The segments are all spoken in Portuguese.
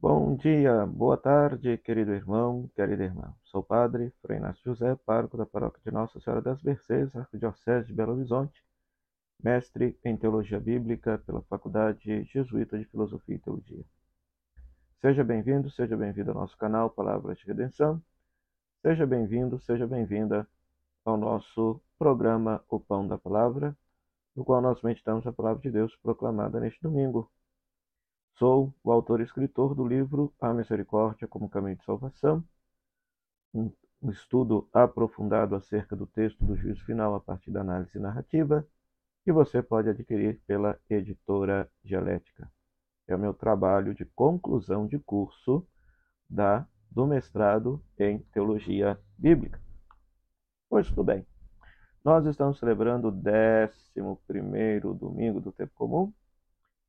Bom dia, boa tarde, querido irmão, querida irmã. Sou o padre Frei Inácio José, pároco da paróquia de Nossa Senhora das Mercês, Arquidiocese de Belo Horizonte, mestre em Teologia Bíblica pela Faculdade Jesuíta de Filosofia e Teologia. Seja bem-vindo, seja bem-vindo ao nosso canal Palavras de Redenção. Seja bem-vindo, seja bem-vinda ao nosso programa O Pão da Palavra, no qual nós meditamos a Palavra de Deus proclamada neste domingo, Sou o autor e escritor do livro A Misericórdia como Caminho de Salvação, um, estudo aprofundado acerca do texto do juízo final a partir da análise narrativa, que você pode adquirir pela editora Dialética. É o meu trabalho de conclusão de curso da, do mestrado em Teologia Bíblica. Pois tudo bem. Nós estamos celebrando o 11 domingo do tempo comum,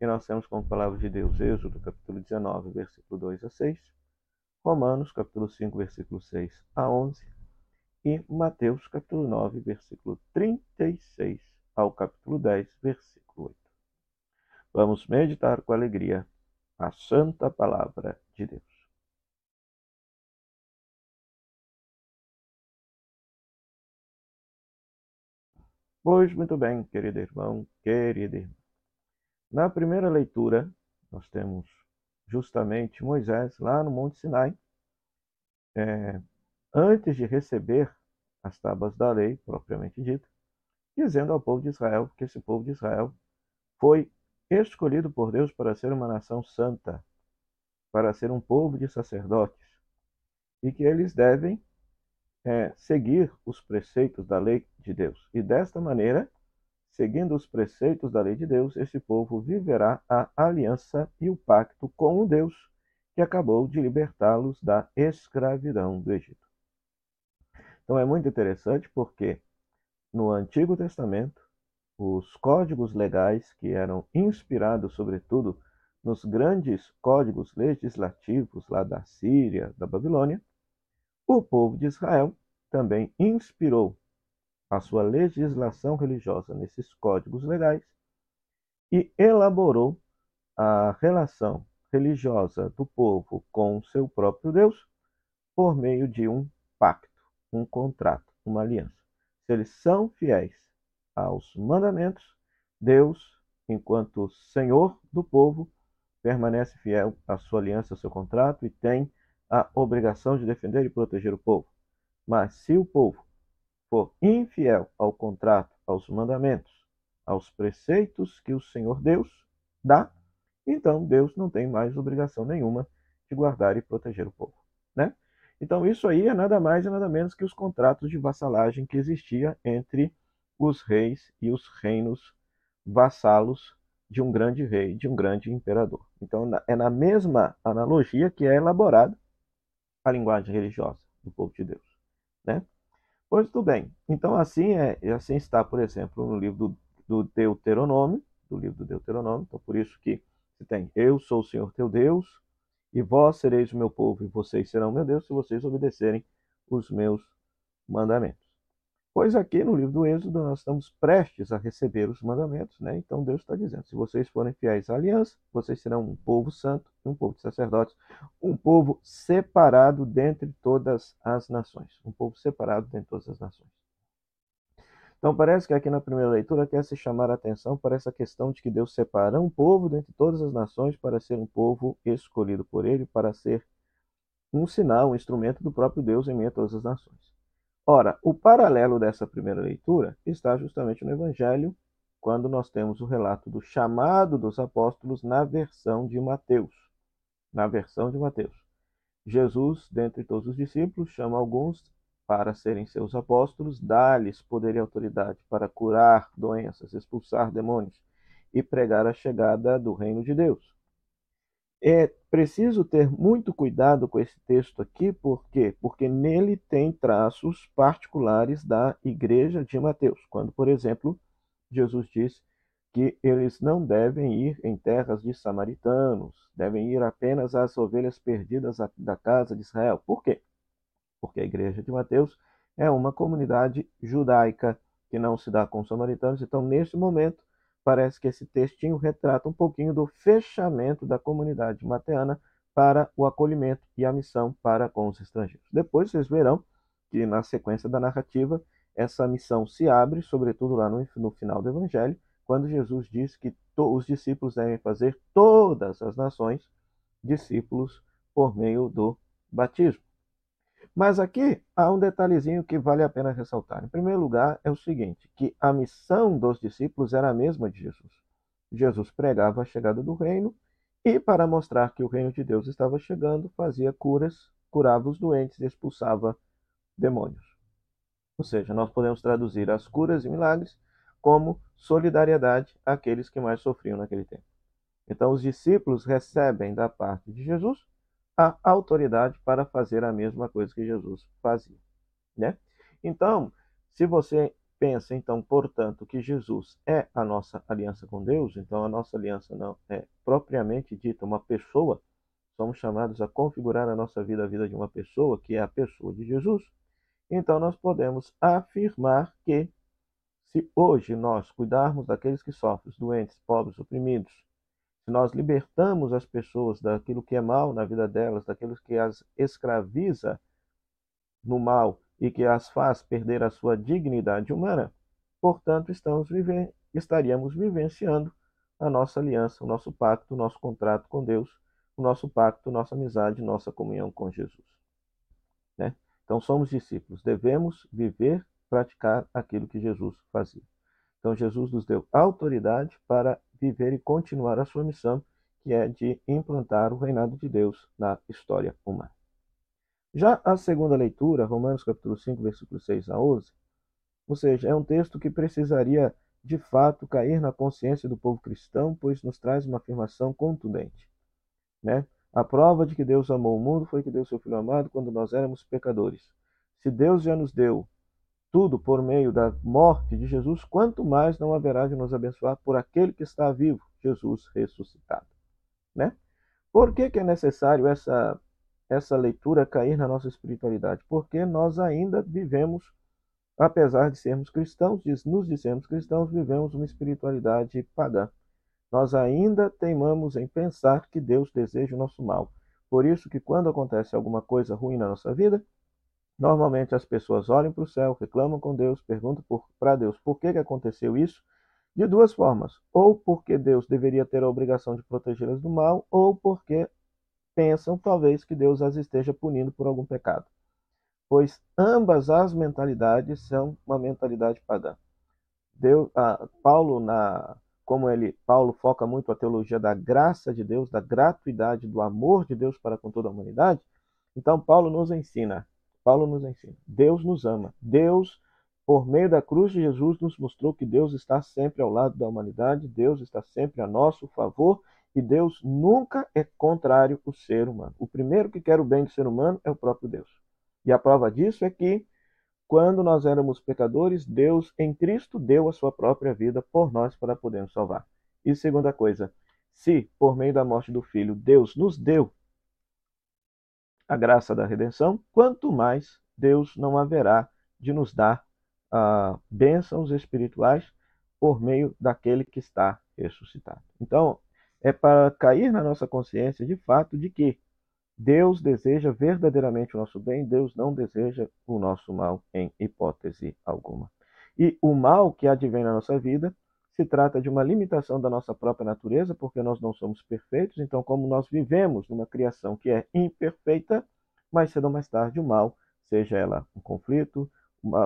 e nós temos como palavra de Deus Êxodo, capítulo 19, versículo 2 a 6, Romanos, capítulo 5, versículo 6 a 11, e Mateus, capítulo 9, versículo 36 ao capítulo 10, versículo 8. Vamos meditar com alegria a santa palavra de Deus. Pois muito bem, querido irmão, querida irmã. Na primeira leitura, nós temos justamente Moisés lá no Monte Sinai, é, antes de receber as tábuas da lei, propriamente dita, dizendo ao povo de Israel que esse povo de Israel foi escolhido por Deus para ser uma nação santa, para ser um povo de sacerdotes, e que eles devem é, seguir os preceitos da lei de Deus. E desta maneira, Seguindo os preceitos da lei de Deus, esse povo viverá a aliança e o pacto com o Deus que acabou de libertá-los da escravidão do Egito. Então é muito interessante porque no Antigo Testamento, os códigos legais que eram inspirados, sobretudo, nos grandes códigos legislativos lá da Síria, da Babilônia, o povo de Israel também inspirou a sua legislação religiosa nesses códigos legais e elaborou a relação religiosa do povo com seu próprio Deus por meio de um pacto, um contrato, uma aliança. Se eles são fiéis aos mandamentos, Deus, enquanto Senhor do povo, permanece fiel à sua aliança, ao seu contrato e tem a obrigação de defender e proteger o povo. Mas se o povo for infiel ao contrato, aos mandamentos, aos preceitos que o Senhor Deus dá, então Deus não tem mais obrigação nenhuma de guardar e proteger o povo, né? Então isso aí é nada mais e nada menos que os contratos de vassalagem que existia entre os reis e os reinos vassalos de um grande rei, de um grande imperador. Então é na mesma analogia que é elaborada a linguagem religiosa do povo de Deus, né? Pois tudo bem. Então assim é, assim está, por exemplo, no livro do, do Deuteronômio, do livro do Deuteronômio. Então por isso que se tem: Eu sou o Senhor teu Deus, e vós sereis o meu povo, e vocês serão meu Deus, se vocês obedecerem os meus mandamentos. Pois aqui no livro do Êxodo nós estamos prestes a receber os mandamentos, né? Então Deus está dizendo: se vocês forem fiéis à aliança, vocês serão um povo santo, um povo de sacerdotes, um povo separado dentre todas as nações, um povo separado dentre todas as nações. Então parece que aqui na primeira leitura quer se chamar a atenção para essa questão de que Deus separa um povo dentre todas as nações para ser um povo escolhido por Ele, para ser um sinal, um instrumento do próprio Deus em meio a todas as nações. Ora, o paralelo dessa primeira leitura está justamente no Evangelho, quando nós temos o relato do chamado dos apóstolos na versão de Mateus. Na versão de Mateus. Jesus, dentre todos os discípulos, chama alguns para serem seus apóstolos, dá-lhes poder e autoridade para curar doenças, expulsar demônios e pregar a chegada do reino de Deus. É preciso ter muito cuidado com esse texto aqui, por quê? Porque nele tem traços particulares da igreja de Mateus. Quando, por exemplo, Jesus diz que eles não devem ir em terras de samaritanos, devem ir apenas às ovelhas perdidas da casa de Israel. Por quê? Porque a igreja de Mateus é uma comunidade judaica que não se dá com os samaritanos. Então, neste momento, parece que esse textinho retrata um pouquinho do fechamento da comunidade mateana para o acolhimento e a missão para com os estrangeiros. Depois vocês verão que na sequência da narrativa essa missão se abre, sobretudo lá no, no final do Evangelho, quando Jesus diz que os discípulos devem fazer todas as nações discípulos por meio do batismo. Mas aqui há um detalhezinho que vale a pena ressaltar. Em primeiro lugar, é o seguinte: que a missão dos discípulos era a mesma de Jesus. Jesus pregava a chegada do reino e, para mostrar que o reino de Deus estava chegando, fazia curas, curava os doentes e expulsava demônios. Ou seja, nós podemos traduzir as curas e milagres como solidariedade àqueles que mais sofriam naquele tempo. Então, os discípulos recebem da parte de Jesus a autoridade para fazer a mesma coisa que Jesus fazia, né? Então, se você pensa, então, portanto, que Jesus é a nossa aliança com Deus, então a nossa aliança não é propriamente dita uma pessoa, somos chamados a configurar a nossa vida, a vida de uma pessoa, que é a pessoa de Jesus, então nós podemos afirmar que se hoje nós cuidarmos daqueles que sofrem, doentes, pobres, oprimidos, se nós libertamos as pessoas daquilo que é mal na vida delas, daquilo que as escraviza no mal e que as faz perder a sua dignidade humana, portanto, estamos vive estaríamos vivenciando a nossa aliança, o nosso pacto, o nosso contrato com Deus, o nosso pacto, nossa amizade, nossa comunhão com Jesus. Né? Então, somos discípulos, devemos viver praticar aquilo que Jesus fazia. Então, Jesus nos deu autoridade para viver e continuar a sua missão, que é de implantar o reinado de Deus na história humana. Já a segunda leitura, Romanos capítulo 5, versículos 6 a 11, ou seja, é um texto que precisaria de fato cair na consciência do povo cristão, pois nos traz uma afirmação contundente. Né? A prova de que Deus amou o mundo foi que deu seu Filho amado quando nós éramos pecadores. Se Deus já nos deu tudo por meio da morte de Jesus, quanto mais não haverá de nos abençoar por aquele que está vivo, Jesus ressuscitado. Né? Por que, que é necessário essa, essa leitura cair na nossa espiritualidade? Porque nós ainda vivemos, apesar de sermos cristãos, nos dizemos cristãos, vivemos uma espiritualidade pagã. Nós ainda teimamos em pensar que Deus deseja o nosso mal. Por isso que quando acontece alguma coisa ruim na nossa vida, Normalmente as pessoas olham para o céu, reclamam com Deus, perguntam para Deus por que, que aconteceu isso, de duas formas. Ou porque Deus deveria ter a obrigação de protegê-las do mal, ou porque pensam talvez que Deus as esteja punindo por algum pecado. Pois ambas as mentalidades são uma mentalidade pagã. Deus, Paulo na como ele Paulo foca muito a teologia da graça de Deus, da gratuidade, do amor de Deus para com toda a humanidade. Então Paulo nos ensina Paulo nos ensina. Deus nos ama. Deus, por meio da cruz de Jesus, nos mostrou que Deus está sempre ao lado da humanidade, Deus está sempre a nosso favor e Deus nunca é contrário ao ser humano. O primeiro que quer o bem do ser humano é o próprio Deus. E a prova disso é que, quando nós éramos pecadores, Deus em Cristo deu a sua própria vida por nós para poder nos salvar. E segunda coisa, se por meio da morte do Filho Deus nos deu a graça da redenção, quanto mais Deus não haverá de nos dar uh, bênçãos espirituais por meio daquele que está ressuscitado. Então, é para cair na nossa consciência de fato de que Deus deseja verdadeiramente o nosso bem, Deus não deseja o nosso mal em hipótese alguma. E o mal que advém na nossa vida se trata de uma limitação da nossa própria natureza, porque nós não somos perfeitos, então, como nós vivemos numa criação que é imperfeita, mais cedo ou mais tarde o mal, seja ela um conflito,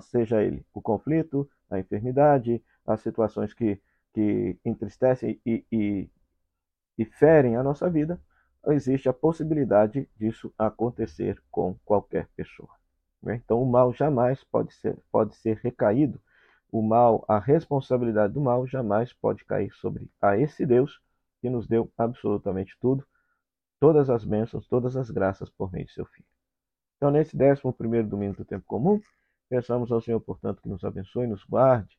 seja ele o conflito, a enfermidade, as situações que, que entristecem e, e, e ferem a nossa vida, existe a possibilidade disso acontecer com qualquer pessoa. Né? Então, o mal jamais pode ser, pode ser recaído o mal, a responsabilidade do mal jamais pode cair sobre a esse Deus que nos deu absolutamente tudo, todas as bênçãos, todas as graças por meio de seu Filho. Então, nesse décimo primeiro domingo do tempo comum, pensamos ao Senhor, portanto, que nos abençoe, nos guarde,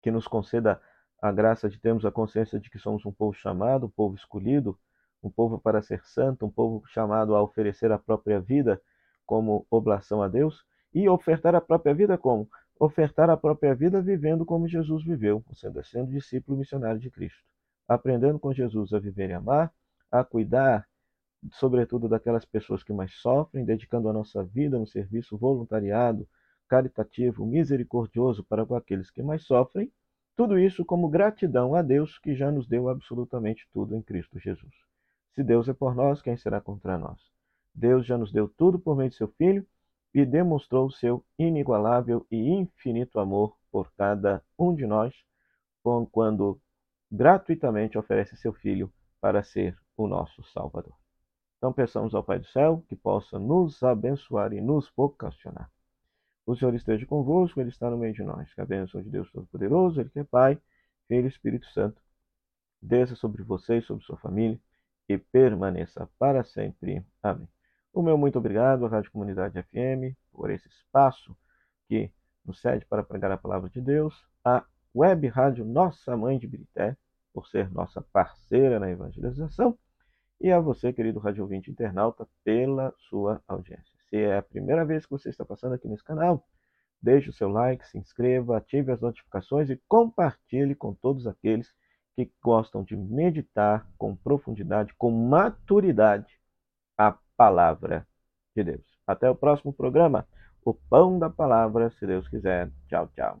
que nos conceda a graça de termos a consciência de que somos um povo chamado, um povo escolhido, um povo para ser santo, um povo chamado a oferecer a própria vida como oblação a Deus e ofertar a própria vida como ofertar a própria vida vivendo como Jesus viveu, sendo, sendo discípulo missionário de Cristo, aprendendo com Jesus a viver e amar, a cuidar sobretudo daquelas pessoas que mais sofrem, dedicando a nossa vida no serviço voluntariado, caritativo, misericordioso para com aqueles que mais sofrem. Tudo isso como gratidão a Deus que já nos deu absolutamente tudo em Cristo Jesus. Se Deus é por nós, quem será contra nós? Deus já nos deu tudo por meio de seu Filho e demonstrou seu inigualável e infinito amor por cada um de nós, quando gratuitamente oferece seu Filho para ser o nosso Salvador. Então peçamos ao Pai do céu que possa nos abençoar e nos vocacionar. O Senhor esteja convosco, Ele está no meio de nós. Que a bênção de Deus Todo-Poderoso, Ele que é Pai, Filho e Espírito Santo, desça sobre você e sobre sua família e permaneça para sempre. Amém. O meu muito obrigado à Rádio Comunidade FM por esse espaço que nos cede para pregar a palavra de Deus, a Web Rádio Nossa Mãe de Birité, por ser nossa parceira na evangelização, e a você, querido rádio ouvinte internauta, pela sua audiência. Se é a primeira vez que você está passando aqui nesse canal, deixe o seu like, se inscreva, ative as notificações e compartilhe com todos aqueles que gostam de meditar com profundidade, com maturidade, palavra de Deus. Até o próximo programa, o Pão da Palavra, se Deus quiser. Tchau, tchau.